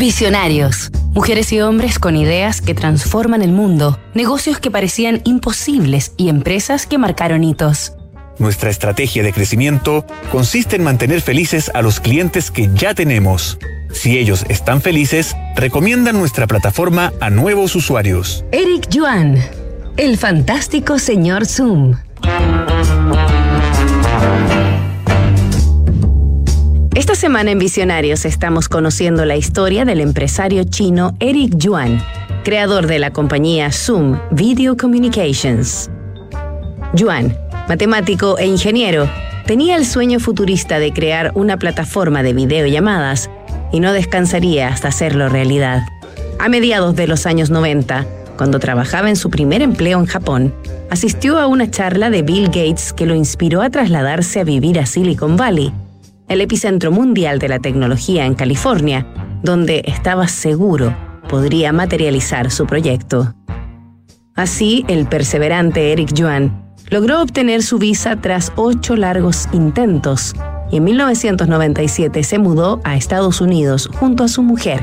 Visionarios. Mujeres y hombres con ideas que transforman el mundo, negocios que parecían imposibles y empresas que marcaron hitos. Nuestra estrategia de crecimiento consiste en mantener felices a los clientes que ya tenemos. Si ellos están felices, recomiendan nuestra plataforma a nuevos usuarios. Eric Yuan, el fantástico señor Zoom. Semana en Visionarios estamos conociendo la historia del empresario chino Eric Yuan, creador de la compañía Zoom Video Communications. Yuan, matemático e ingeniero, tenía el sueño futurista de crear una plataforma de videollamadas y no descansaría hasta hacerlo realidad. A mediados de los años 90, cuando trabajaba en su primer empleo en Japón, asistió a una charla de Bill Gates que lo inspiró a trasladarse a vivir a Silicon Valley, el epicentro mundial de la tecnología en California, donde estaba seguro podría materializar su proyecto. Así, el perseverante Eric Yuan logró obtener su visa tras ocho largos intentos y en 1997 se mudó a Estados Unidos junto a su mujer.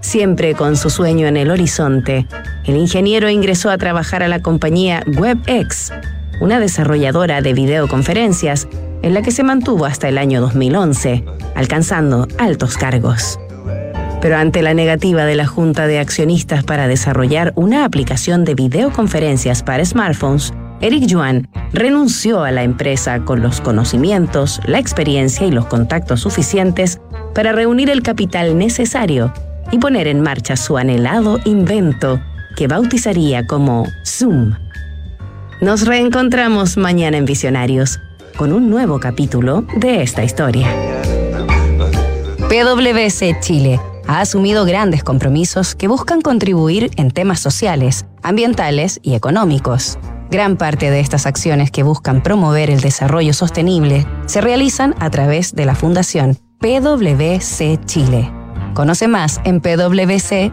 Siempre con su sueño en el horizonte, el ingeniero ingresó a trabajar a la compañía WebEx, una desarrolladora de videoconferencias en la que se mantuvo hasta el año 2011, alcanzando altos cargos. Pero ante la negativa de la Junta de Accionistas para desarrollar una aplicación de videoconferencias para smartphones, Eric Yuan renunció a la empresa con los conocimientos, la experiencia y los contactos suficientes para reunir el capital necesario y poner en marcha su anhelado invento que bautizaría como Zoom. Nos reencontramos mañana en Visionarios con un nuevo capítulo de esta historia. PwC Chile ha asumido grandes compromisos que buscan contribuir en temas sociales, ambientales y económicos. Gran parte de estas acciones que buscan promover el desarrollo sostenible se realizan a través de la Fundación PwC Chile. Conoce más en pwc.cl.